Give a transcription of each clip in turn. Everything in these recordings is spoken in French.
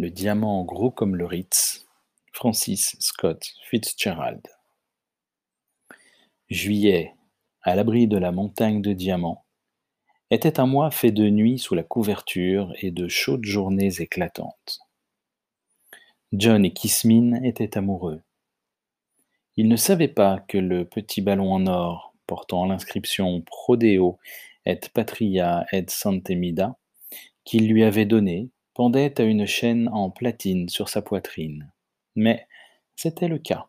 Le diamant gros comme le Ritz, Francis Scott Fitzgerald. Juillet, à l'abri de la montagne de diamants, était un mois fait de nuits sous la couverture et de chaudes journées éclatantes. John et Kismine étaient amoureux. Ils ne savaient pas que le petit ballon en or portant l'inscription Prodeo et Patria et Santemida qu'il lui avait donné pendait à une chaîne en platine sur sa poitrine. Mais c'était le cas.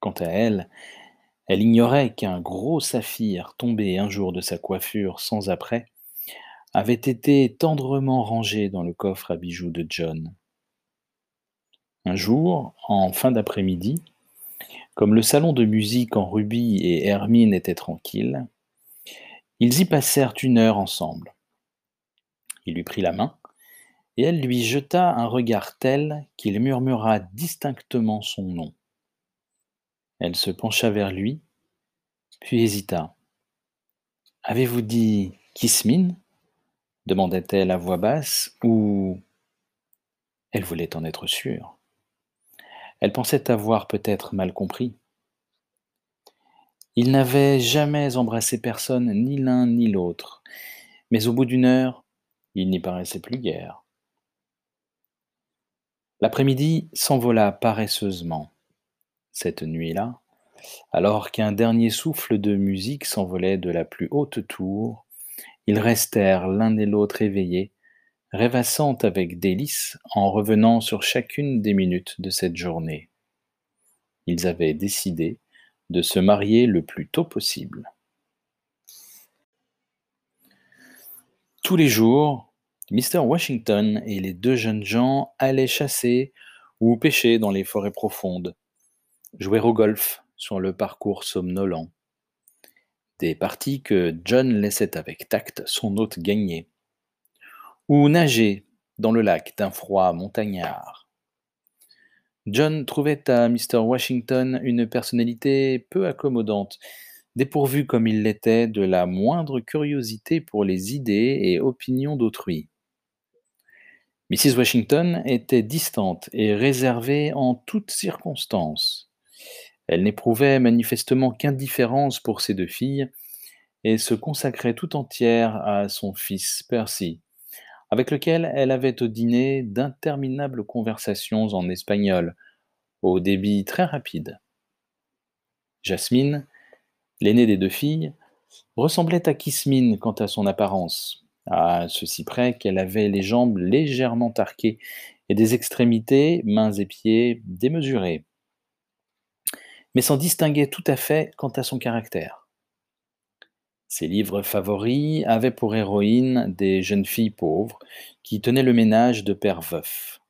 Quant à elle, elle ignorait qu'un gros saphir tombé un jour de sa coiffure sans après avait été tendrement rangé dans le coffre à bijoux de John. Un jour, en fin d'après-midi, comme le salon de musique en rubis et Hermine était tranquille, ils y passèrent une heure ensemble. Il lui prit la main, et elle lui jeta un regard tel qu'il murmura distinctement son nom. Elle se pencha vers lui, puis hésita. Avez-vous dit Kismine demanda-t-elle à voix basse, ou elle voulait en être sûre. Elle pensait avoir peut-être mal compris. Il n'avait jamais embrassé personne, ni l'un ni l'autre, mais au bout d'une heure, il n'y paraissait plus guère. L'après-midi s'envola paresseusement. Cette nuit-là, alors qu'un dernier souffle de musique s'envolait de la plus haute tour, ils restèrent l'un et l'autre éveillés, rêvassant avec délice en revenant sur chacune des minutes de cette journée. Ils avaient décidé de se marier le plus tôt possible. Tous les jours, Mr. Washington et les deux jeunes gens allaient chasser ou pêcher dans les forêts profondes, jouer au golf sur le parcours somnolent. Des parties que John laissait avec tact son hôte gagner ou nager dans le lac d'un froid montagnard. John trouvait à Mr. Washington une personnalité peu accommodante, dépourvu comme il l'était de la moindre curiosité pour les idées et opinions d'autrui. Mrs. Washington était distante et réservée en toutes circonstances. Elle n'éprouvait manifestement qu'indifférence pour ses deux filles et se consacrait tout entière à son fils Percy, avec lequel elle avait au dîner d'interminables conversations en espagnol, au débit très rapide. Jasmine, l'aînée des deux filles, ressemblait à Kismine quant à son apparence, à ceci près qu'elle avait les jambes légèrement arquées et des extrémités, mains et pieds, démesurées, mais s'en distinguait tout à fait quant à son caractère. Ses livres favoris avaient pour héroïne des jeunes filles pauvres qui tenaient le ménage de pères veufs.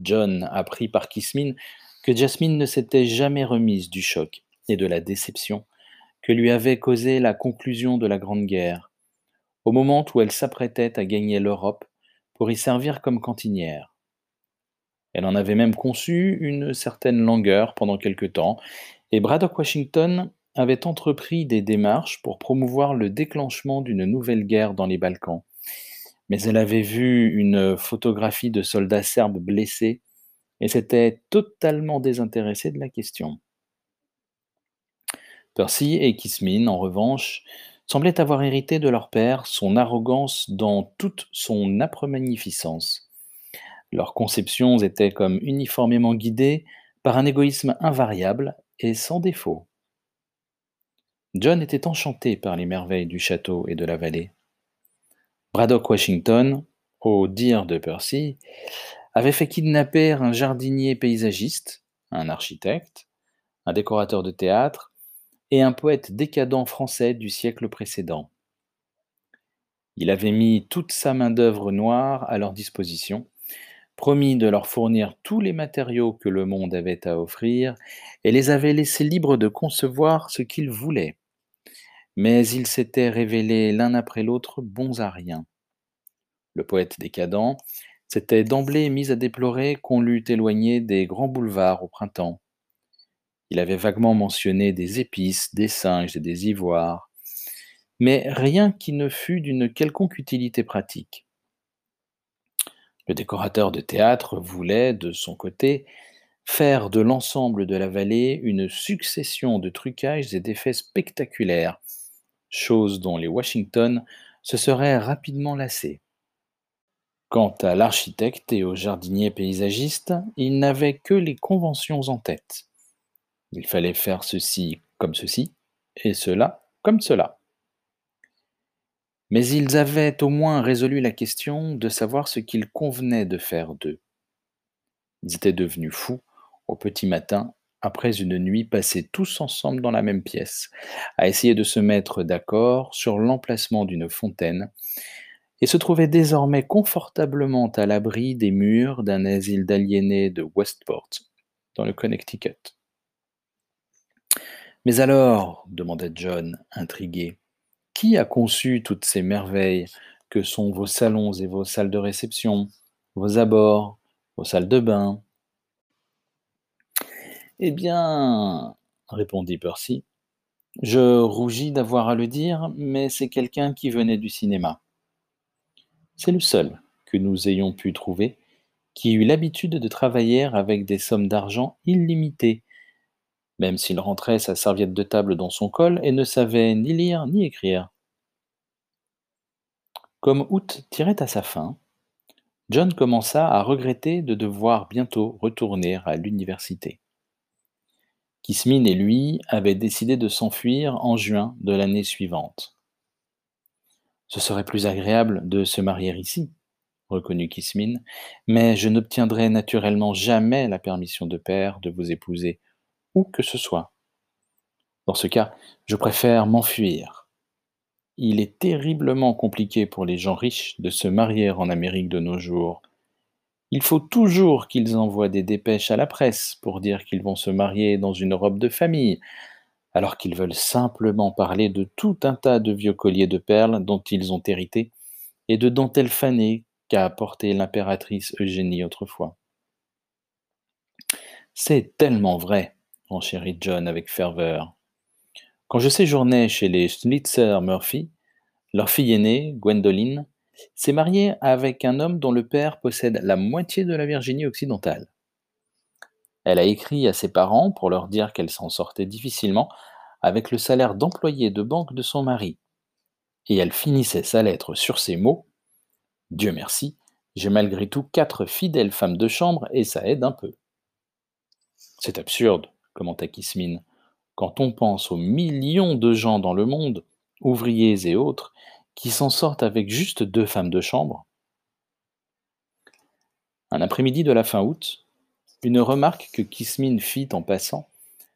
John apprit par Kismine que Jasmine ne s'était jamais remise du choc et de la déception que lui avait causé la conclusion de la Grande Guerre, au moment où elle s'apprêtait à gagner l'Europe pour y servir comme cantinière. Elle en avait même conçu une certaine langueur pendant quelque temps, et Braddock Washington avait entrepris des démarches pour promouvoir le déclenchement d'une nouvelle guerre dans les Balkans. Mais elle avait vu une photographie de soldats serbes blessés et s'était totalement désintéressée de la question. Percy et Kismine, en revanche, semblaient avoir hérité de leur père son arrogance dans toute son âpre magnificence. Leurs conceptions étaient comme uniformément guidées par un égoïsme invariable et sans défaut. John était enchanté par les merveilles du château et de la vallée. Braddock Washington, au dire de Percy, avait fait kidnapper un jardinier paysagiste, un architecte, un décorateur de théâtre et un poète décadent français du siècle précédent. Il avait mis toute sa main-d'œuvre noire à leur disposition, promis de leur fournir tous les matériaux que le monde avait à offrir, et les avait laissés libres de concevoir ce qu'ils voulaient. Mais ils s'étaient révélés l'un après l'autre bons à rien. Le poète décadent s'était d'emblée mis à déplorer qu'on l'eût éloigné des grands boulevards au printemps. Il avait vaguement mentionné des épices, des singes et des ivoires, mais rien qui ne fût d'une quelconque utilité pratique. Le décorateur de théâtre voulait, de son côté, faire de l'ensemble de la vallée une succession de trucages et d'effets spectaculaires, chose dont les Washington se seraient rapidement lassés. Quant à l'architecte et au jardinier paysagiste, ils n'avaient que les conventions en tête. Il fallait faire ceci comme ceci, et cela comme cela. Mais ils avaient au moins résolu la question de savoir ce qu'il convenait de faire d'eux. Ils étaient devenus fous au petit matin, après une nuit passée tous ensemble dans la même pièce, à essayer de se mettre d'accord sur l'emplacement d'une fontaine, et se trouvaient désormais confortablement à l'abri des murs d'un asile d'aliénés de Westport, dans le Connecticut. Mais alors, demanda John, intrigué, qui a conçu toutes ces merveilles que sont vos salons et vos salles de réception, vos abords, vos salles de bain? Eh bien, répondit Percy, je rougis d'avoir à le dire, mais c'est quelqu'un qui venait du cinéma. C'est le seul que nous ayons pu trouver qui eut l'habitude de travailler avec des sommes d'argent illimitées même s'il rentrait sa serviette de table dans son col et ne savait ni lire ni écrire. Comme août tirait à sa fin, John commença à regretter de devoir bientôt retourner à l'université. Kismin et lui avaient décidé de s'enfuir en juin de l'année suivante. Ce serait plus agréable de se marier ici, reconnut Kismin, mais je n'obtiendrai naturellement jamais la permission de père de vous épouser que ce soit. Dans ce cas, je préfère m'enfuir. Il est terriblement compliqué pour les gens riches de se marier en Amérique de nos jours. Il faut toujours qu'ils envoient des dépêches à la presse pour dire qu'ils vont se marier dans une robe de famille, alors qu'ils veulent simplement parler de tout un tas de vieux colliers de perles dont ils ont hérité et de dentelles fanées qu'a apporté l'impératrice Eugénie autrefois. C'est tellement vrai enchérit John avec ferveur. Quand je séjournais chez les Schnitzer Murphy, leur fille aînée, Gwendoline, s'est mariée avec un homme dont le père possède la moitié de la Virginie occidentale. Elle a écrit à ses parents pour leur dire qu'elle s'en sortait difficilement avec le salaire d'employé de banque de son mari. Et elle finissait sa lettre sur ces mots Dieu merci, j'ai malgré tout quatre fidèles femmes de chambre et ça aide un peu. C'est absurde, commenta Kismin. Quand on pense aux millions de gens dans le monde, ouvriers et autres, qui s'en sortent avec juste deux femmes de chambre. Un après-midi de la fin août, une remarque que Kismin fit en passant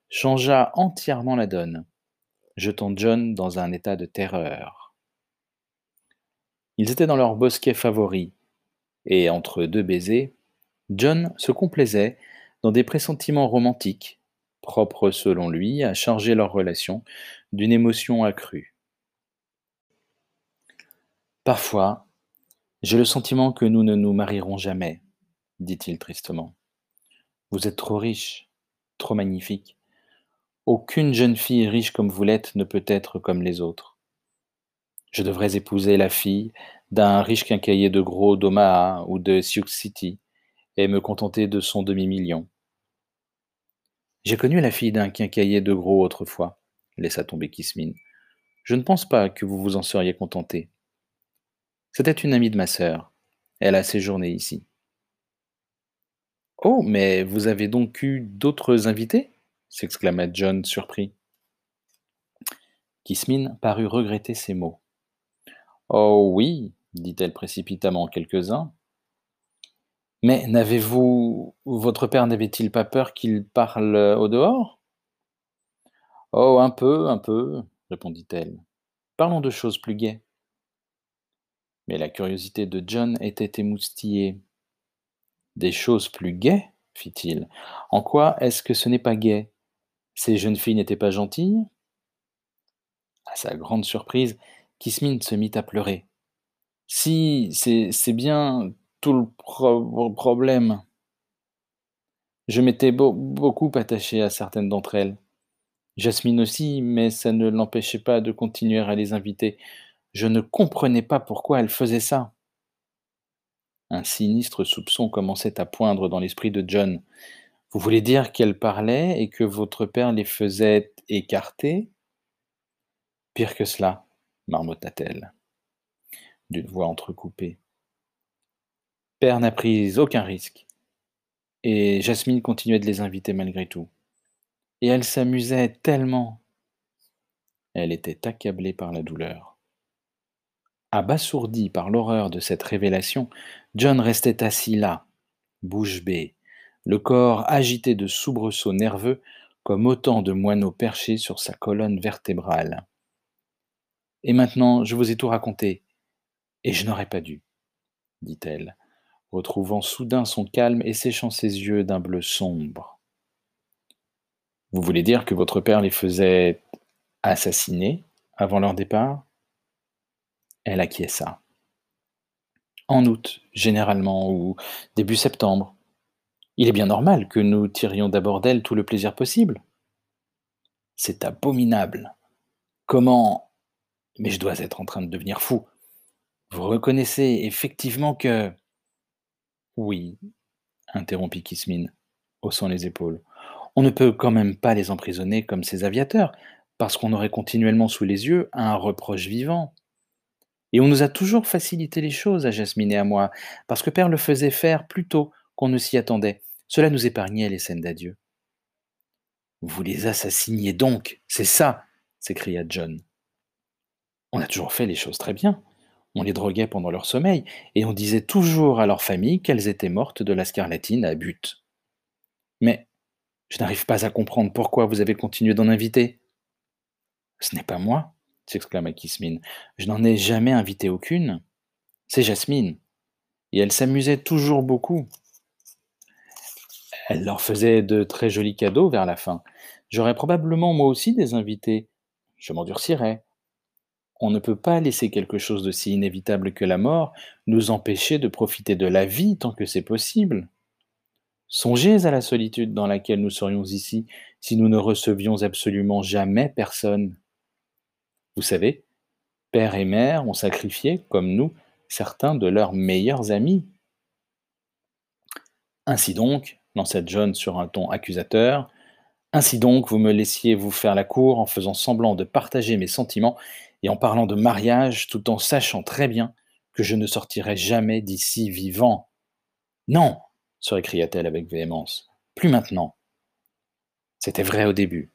changea entièrement la donne, jetant John dans un état de terreur. Ils étaient dans leur bosquet favori, et entre deux baisers, John se complaisait dans des pressentiments romantiques propre selon lui à charger leur relation d'une émotion accrue. Parfois, j'ai le sentiment que nous ne nous marierons jamais, dit-il tristement. Vous êtes trop riche, trop magnifique. Aucune jeune fille riche comme vous l'êtes ne peut être comme les autres. Je devrais épouser la fille d'un riche quincailler de gros d'Omaha ou de Sioux City et me contenter de son demi-million. J'ai connu la fille d'un quincailler de gros autrefois, laissa tomber Kismine. Je ne pense pas que vous vous en seriez contenté. C'était une amie de ma sœur. Elle a séjourné ici. Oh, mais vous avez donc eu d'autres invités? s'exclama John surpris. Kismine parut regretter ces mots. Oh oui, dit-elle précipitamment quelques-uns, mais n'avez-vous. Votre père n'avait-il pas peur qu'il parle au dehors? Oh, un peu, un peu, répondit-elle. Parlons de choses plus gaies. Mais la curiosité de John était émoustillée. Des choses plus gaies? fit-il. En quoi est-ce que ce n'est pas gai? Ces jeunes filles n'étaient pas gentilles? À sa grande surprise, Kismine se mit à pleurer. Si, c'est bien tout le problème. Je m'étais beaucoup attaché à certaines d'entre elles. Jasmine aussi, mais ça ne l'empêchait pas de continuer à les inviter. Je ne comprenais pas pourquoi elle faisait ça. Un sinistre soupçon commençait à poindre dans l'esprit de John. Vous voulez dire qu'elle parlait et que votre père les faisait écarter? Pire que cela, marmotta-t-elle, d'une voix entrecoupée. Père n'a pris aucun risque, et Jasmine continuait de les inviter malgré tout. Et elle s'amusait tellement. Elle était accablée par la douleur. Abasourdi par l'horreur de cette révélation, John restait assis là, bouche bée, le corps agité de soubresauts nerveux comme autant de moineaux perchés sur sa colonne vertébrale. Et maintenant, je vous ai tout raconté, et je n'aurais pas dû, dit-elle, retrouvant soudain son calme et séchant ses yeux d'un bleu sombre. Vous voulez dire que votre père les faisait assassiner avant leur départ? Elle acquiesça. En août, généralement, ou début septembre. Il est bien normal que nous tirions d'abord d'elle tout le plaisir possible. C'est abominable. Comment? Mais je dois être en train de devenir fou. Vous reconnaissez effectivement que. Oui, interrompit Kismine, haussant les épaules. On ne peut quand même pas les emprisonner comme ces aviateurs, parce qu'on aurait continuellement sous les yeux un reproche vivant. Et on nous a toujours facilité les choses à Jasmine et à moi, parce que Père le faisait faire plus tôt qu'on ne s'y attendait. Cela nous épargnait les scènes d'adieu. Vous les assassiniez donc, c'est ça s'écria John. On a toujours fait les choses très bien. On les droguait pendant leur sommeil, et on disait toujours à leur famille qu'elles étaient mortes de la scarlatine à but. Mais je n'arrive pas à comprendre pourquoi vous avez continué d'en inviter. Ce n'est pas moi, s'exclama Kismine. Je n'en ai jamais invité aucune. C'est Jasmine. Et elle s'amusait toujours beaucoup. Elle leur faisait de très jolis cadeaux vers la fin. J'aurais probablement moi aussi des invités. Je m'endurcirais. On ne peut pas laisser quelque chose de si inévitable que la mort nous empêcher de profiter de la vie tant que c'est possible. Songez à la solitude dans laquelle nous serions ici si nous ne recevions absolument jamais personne. Vous savez, père et mère ont sacrifié, comme nous, certains de leurs meilleurs amis. Ainsi donc, lança John sur un ton accusateur, ainsi donc vous me laissiez vous faire la cour en faisant semblant de partager mes sentiments et en parlant de mariage tout en sachant très bien que je ne sortirai jamais d'ici vivant. Non, se récria-t-elle avec véhémence, plus maintenant. C'était vrai au début.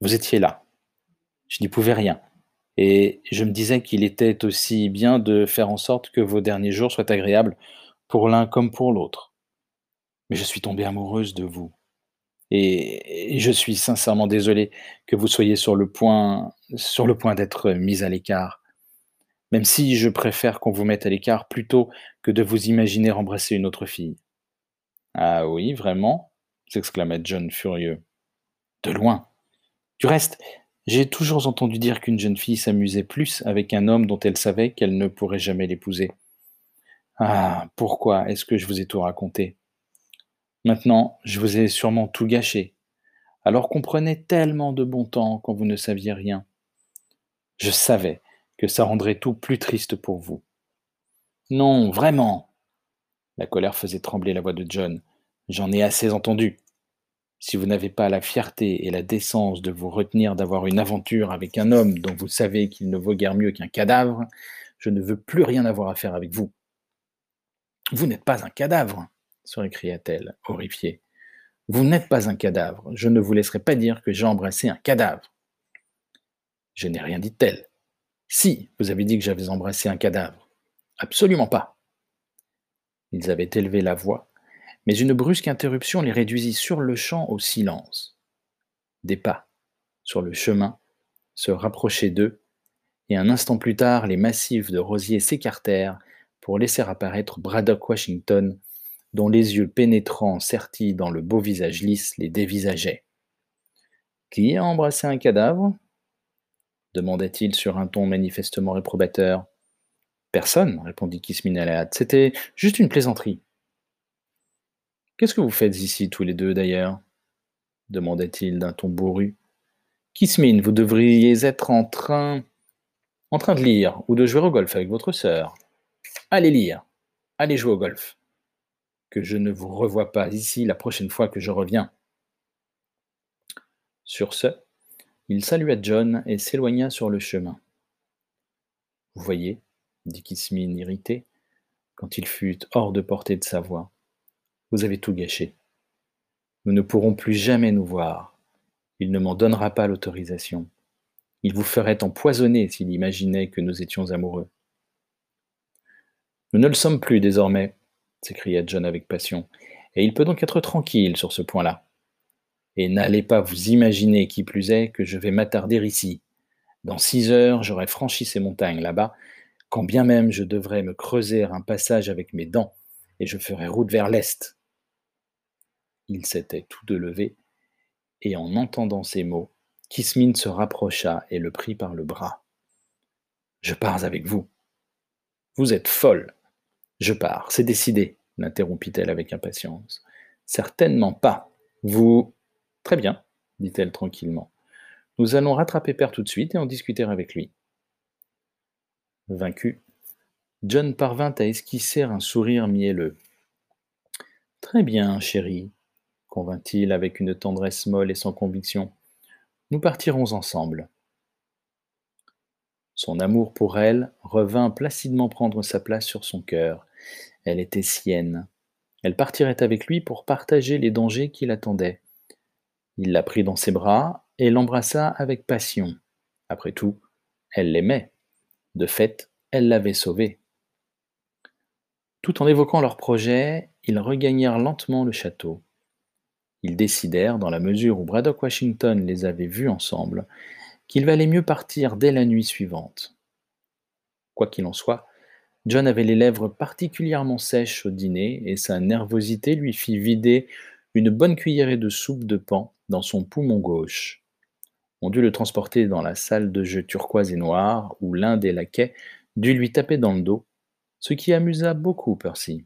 Vous étiez là. Je n'y pouvais rien. Et je me disais qu'il était aussi bien de faire en sorte que vos derniers jours soient agréables pour l'un comme pour l'autre. Mais je suis tombée amoureuse de vous. Et, je suis sincèrement désolé que vous soyez sur le point, sur le point d'être mise à l'écart. Même si je préfère qu'on vous mette à l'écart plutôt que de vous imaginer embrasser une autre fille. Ah oui, vraiment? s'exclama John furieux. De loin. Du reste, j'ai toujours entendu dire qu'une jeune fille s'amusait plus avec un homme dont elle savait qu'elle ne pourrait jamais l'épouser. Ah, pourquoi est-ce que je vous ai tout raconté? Maintenant, je vous ai sûrement tout gâché, alors qu'on prenait tellement de bon temps quand vous ne saviez rien. Je savais que ça rendrait tout plus triste pour vous. Non, vraiment. La colère faisait trembler la voix de John. J'en ai assez entendu. Si vous n'avez pas la fierté et la décence de vous retenir d'avoir une aventure avec un homme dont vous savez qu'il ne vaut guère mieux qu'un cadavre, je ne veux plus rien avoir à faire avec vous. Vous n'êtes pas un cadavre, se récria-t-elle, horrifiée. Vous n'êtes pas un cadavre. Je ne vous laisserai pas dire que j'ai embrassé un cadavre. Je n'ai rien dit de tel. Si, vous avez dit que j'avais embrassé un cadavre. Absolument pas. Ils avaient élevé la voix mais une brusque interruption les réduisit sur le champ au silence. Des pas, sur le chemin, se rapprochaient d'eux, et un instant plus tard, les massifs de rosiers s'écartèrent pour laisser apparaître Braddock Washington, dont les yeux pénétrants sertis dans le beau visage lisse les dévisageaient. Qui a embrassé un cadavre? demanda-t-il sur un ton manifestement réprobateur. Personne, répondit Kismin C'était juste une plaisanterie. Qu'est-ce que vous faites ici tous les deux d'ailleurs? demanda-t-il d'un ton bourru. Kismine, vous devriez être en train en train de lire ou de jouer au golf avec votre sœur. Allez lire. allez jouer au golf. Je ne vous revoie pas ici la prochaine fois que je reviens. Sur ce, il salua John et s'éloigna sur le chemin. Vous voyez, dit Kismine irrité, quand il fut hors de portée de sa voix, vous avez tout gâché. Nous ne pourrons plus jamais nous voir. Il ne m'en donnera pas l'autorisation. Il vous ferait empoisonner s'il imaginait que nous étions amoureux. Nous ne le sommes plus désormais, s'écria John avec passion, et il peut donc être tranquille sur ce point-là. Et n'allez pas vous imaginer, qui plus est, que je vais m'attarder ici. Dans six heures, j'aurai franchi ces montagnes là-bas, quand bien même je devrais me creuser un passage avec mes dents, et je ferai route vers l'est. Ils s'étaient tous deux levés, et en entendant ces mots, Kismine se rapprocha et le prit par le bras. Je pars avec vous. Vous êtes folle. Je pars, c'est décidé, l'interrompit-elle avec impatience. Certainement pas. Vous. Très bien, dit-elle tranquillement. Nous allons rattraper Père tout de suite et en discuter avec lui. Vaincu, John parvint à esquisser un sourire mielleux. Très bien, chérie, convint-il avec une tendresse molle et sans conviction. Nous partirons ensemble. Son amour pour elle revint placidement prendre sa place sur son cœur. Elle était sienne. Elle partirait avec lui pour partager les dangers qui l'attendaient. Il la prit dans ses bras et l'embrassa avec passion. Après tout, elle l'aimait. De fait, elle l'avait sauvé. Tout en évoquant leur projet, ils regagnèrent lentement le château. Ils décidèrent, dans la mesure où Braddock Washington les avait vus ensemble, qu'il valait mieux partir dès la nuit suivante. Quoi qu'il en soit, John avait les lèvres particulièrement sèches au dîner et sa nervosité lui fit vider une bonne cuillerée de soupe de pan dans son poumon gauche. On dut le transporter dans la salle de jeu turquoise et noire où l'un des laquais dut lui taper dans le dos, ce qui amusa beaucoup Percy.